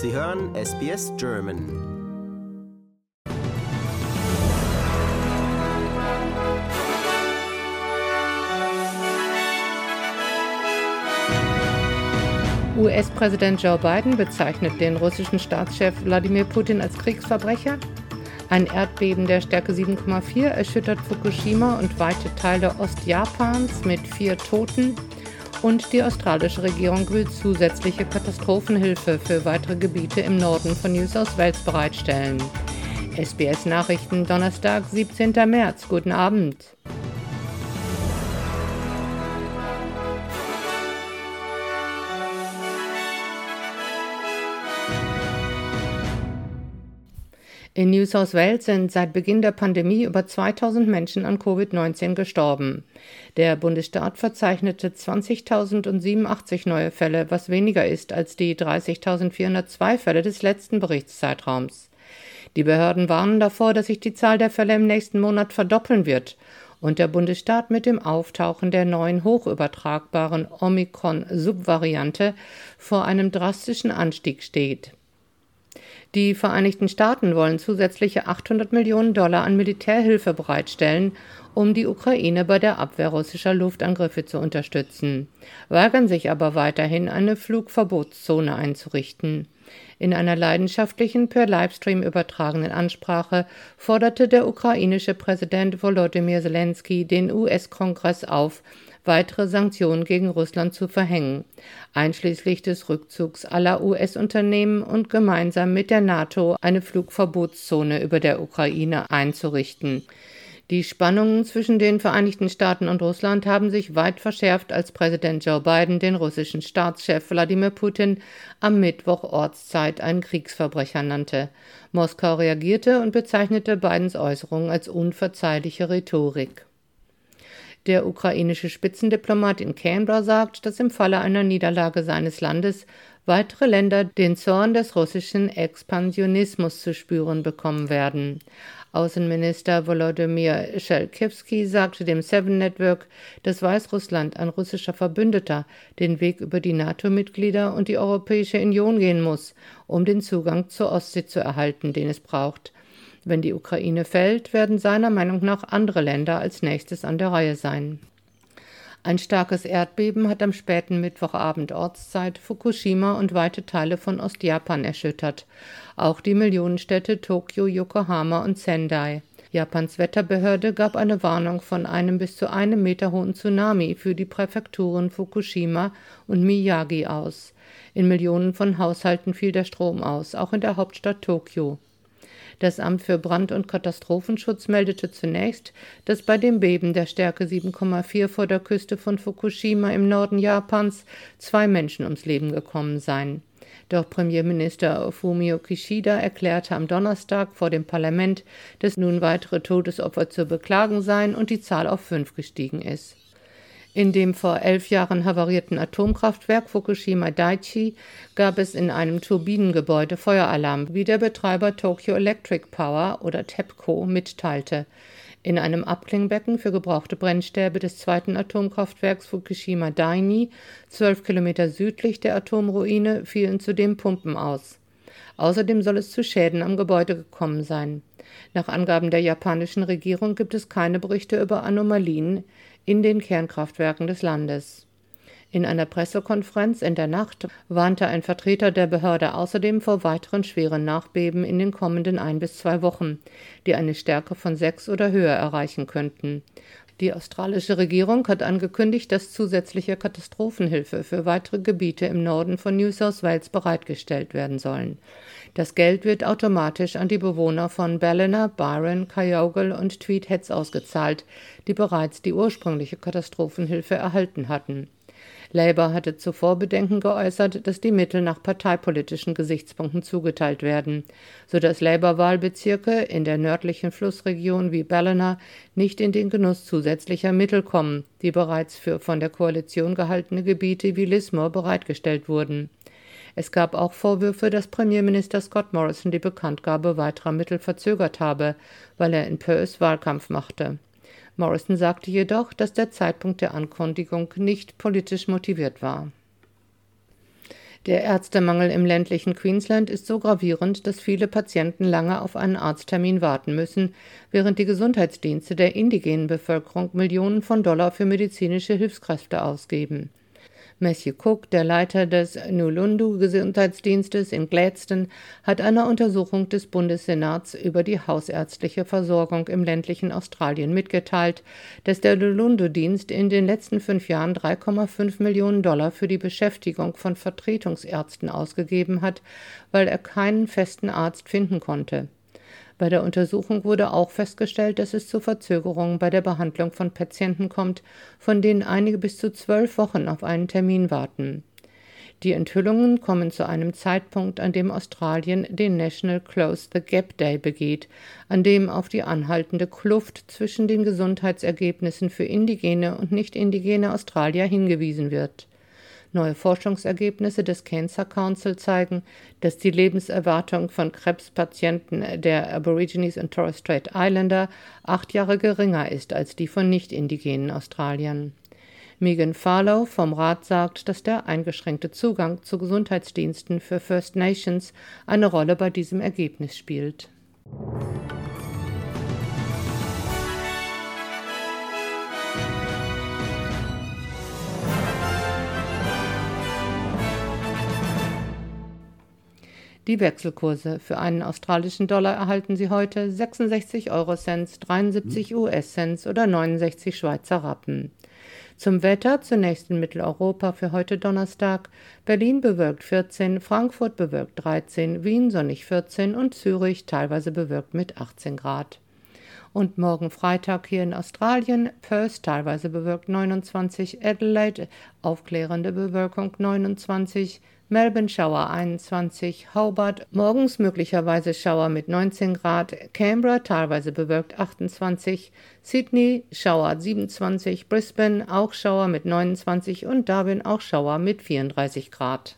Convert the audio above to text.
Sie hören SBS German. US-Präsident Joe Biden bezeichnet den russischen Staatschef Wladimir Putin als Kriegsverbrecher. Ein Erdbeben der Stärke 7,4 erschüttert Fukushima und weite Teile Ostjapans mit vier Toten. Und die australische Regierung will zusätzliche Katastrophenhilfe für weitere Gebiete im Norden von New South Wales bereitstellen. SBS Nachrichten Donnerstag, 17. März. Guten Abend. In New South Wales sind seit Beginn der Pandemie über 2000 Menschen an Covid-19 gestorben. Der Bundesstaat verzeichnete 20.087 neue Fälle, was weniger ist als die 30.402 Fälle des letzten Berichtszeitraums. Die Behörden warnen davor, dass sich die Zahl der Fälle im nächsten Monat verdoppeln wird und der Bundesstaat mit dem Auftauchen der neuen hochübertragbaren Omikron-Subvariante vor einem drastischen Anstieg steht. Die Vereinigten Staaten wollen zusätzliche 800 Millionen Dollar an Militärhilfe bereitstellen, um die Ukraine bei der Abwehr russischer Luftangriffe zu unterstützen, weigern sich aber weiterhin, eine Flugverbotszone einzurichten. In einer leidenschaftlichen per Livestream übertragenen Ansprache forderte der ukrainische Präsident Volodymyr Zelensky den US-Kongress auf, weitere Sanktionen gegen Russland zu verhängen, einschließlich des Rückzugs aller US-Unternehmen und gemeinsam mit der NATO eine Flugverbotszone über der Ukraine einzurichten. Die Spannungen zwischen den Vereinigten Staaten und Russland haben sich weit verschärft, als Präsident Joe Biden den russischen Staatschef Wladimir Putin am Mittwoch Ortszeit einen Kriegsverbrecher nannte. Moskau reagierte und bezeichnete Bidens Äußerungen als unverzeihliche Rhetorik. Der ukrainische Spitzendiplomat in Canberra sagt, dass im Falle einer Niederlage seines Landes weitere Länder den Zorn des russischen Expansionismus zu spüren bekommen werden. Außenminister Volodymyr Schelkiewski sagte dem Seven Network, dass Weißrussland, ein russischer Verbündeter, den Weg über die NATO-Mitglieder und die Europäische Union gehen muss, um den Zugang zur Ostsee zu erhalten, den es braucht. Wenn die Ukraine fällt, werden seiner Meinung nach andere Länder als nächstes an der Reihe sein. Ein starkes Erdbeben hat am späten Mittwochabend Ortszeit Fukushima und weite Teile von Ostjapan erschüttert. Auch die Millionenstädte Tokio, Yokohama und Sendai. Japans Wetterbehörde gab eine Warnung von einem bis zu einem Meter hohen Tsunami für die Präfekturen Fukushima und Miyagi aus. In Millionen von Haushalten fiel der Strom aus, auch in der Hauptstadt Tokio. Das Amt für Brand- und Katastrophenschutz meldete zunächst, dass bei dem Beben der Stärke 7,4 vor der Küste von Fukushima im Norden Japans zwei Menschen ums Leben gekommen seien. Doch Premierminister Fumio Kishida erklärte am Donnerstag vor dem Parlament, dass nun weitere Todesopfer zu beklagen seien und die Zahl auf fünf gestiegen ist. In dem vor elf Jahren havarierten Atomkraftwerk Fukushima Daiichi gab es in einem Turbinengebäude Feueralarm, wie der Betreiber Tokyo Electric Power oder TEPCO mitteilte. In einem Abklingbecken für gebrauchte Brennstäbe des zweiten Atomkraftwerks Fukushima Daini, zwölf Kilometer südlich der Atomruine, fielen zudem Pumpen aus. Außerdem soll es zu Schäden am Gebäude gekommen sein. Nach Angaben der japanischen Regierung gibt es keine Berichte über Anomalien in den Kernkraftwerken des Landes. In einer Pressekonferenz in der Nacht warnte ein Vertreter der Behörde außerdem vor weiteren schweren Nachbeben in den kommenden ein bis zwei Wochen, die eine Stärke von sechs oder höher erreichen könnten. Die australische Regierung hat angekündigt, dass zusätzliche Katastrophenhilfe für weitere Gebiete im Norden von New South Wales bereitgestellt werden sollen. Das Geld wird automatisch an die Bewohner von Ballina, Byron, Kyogle und Tweed Heads ausgezahlt, die bereits die ursprüngliche Katastrophenhilfe erhalten hatten. Labour hatte zuvor Bedenken geäußert, dass die Mittel nach parteipolitischen Gesichtspunkten zugeteilt werden, so dass Labour-Wahlbezirke in der nördlichen Flussregion wie Ballina nicht in den Genuss zusätzlicher Mittel kommen, die bereits für von der Koalition gehaltene Gebiete wie Lismore bereitgestellt wurden. Es gab auch Vorwürfe, dass Premierminister Scott Morrison die Bekanntgabe weiterer Mittel verzögert habe, weil er in Perth Wahlkampf machte. Morrison sagte jedoch, dass der Zeitpunkt der Ankündigung nicht politisch motiviert war. Der Ärztemangel im ländlichen Queensland ist so gravierend, dass viele Patienten lange auf einen Arzttermin warten müssen, während die Gesundheitsdienste der indigenen Bevölkerung Millionen von Dollar für medizinische Hilfskräfte ausgeben. Matthew Cook, der Leiter des Nulundu-Gesundheitsdienstes in Gladstone, hat einer Untersuchung des Bundessenats über die hausärztliche Versorgung im ländlichen Australien mitgeteilt, dass der Nulundu-Dienst in den letzten fünf Jahren 3,5 Millionen Dollar für die Beschäftigung von Vertretungsärzten ausgegeben hat, weil er keinen festen Arzt finden konnte. Bei der Untersuchung wurde auch festgestellt, dass es zu Verzögerungen bei der Behandlung von Patienten kommt, von denen einige bis zu zwölf Wochen auf einen Termin warten. Die Enthüllungen kommen zu einem Zeitpunkt, an dem Australien den National Close the Gap Day begeht, an dem auf die anhaltende Kluft zwischen den Gesundheitsergebnissen für indigene und nicht indigene Australier hingewiesen wird. Neue Forschungsergebnisse des Cancer Council zeigen, dass die Lebenserwartung von Krebspatienten der Aborigines und Torres Strait Islander acht Jahre geringer ist als die von nicht-indigenen Australiern. Megan Farlow vom Rat sagt, dass der eingeschränkte Zugang zu Gesundheitsdiensten für First Nations eine Rolle bei diesem Ergebnis spielt. Die Wechselkurse für einen australischen Dollar erhalten Sie heute 66 Eurocents, 73 US-Cents oder 69 Schweizer Rappen. Zum Wetter zunächst in Mitteleuropa für heute Donnerstag. Berlin bewölkt 14, Frankfurt bewölkt 13, Wien sonnig 14 und Zürich teilweise bewölkt mit 18 Grad. Und morgen Freitag hier in Australien, Perth teilweise bewölkt 29, Adelaide aufklärende Bewölkung 29, Melbourne Schauer 21, Hobart morgens möglicherweise Schauer mit 19 Grad, Canberra teilweise bewölkt 28, Sydney Schauer 27, Brisbane auch Schauer mit 29 und Darwin auch Schauer mit 34 Grad.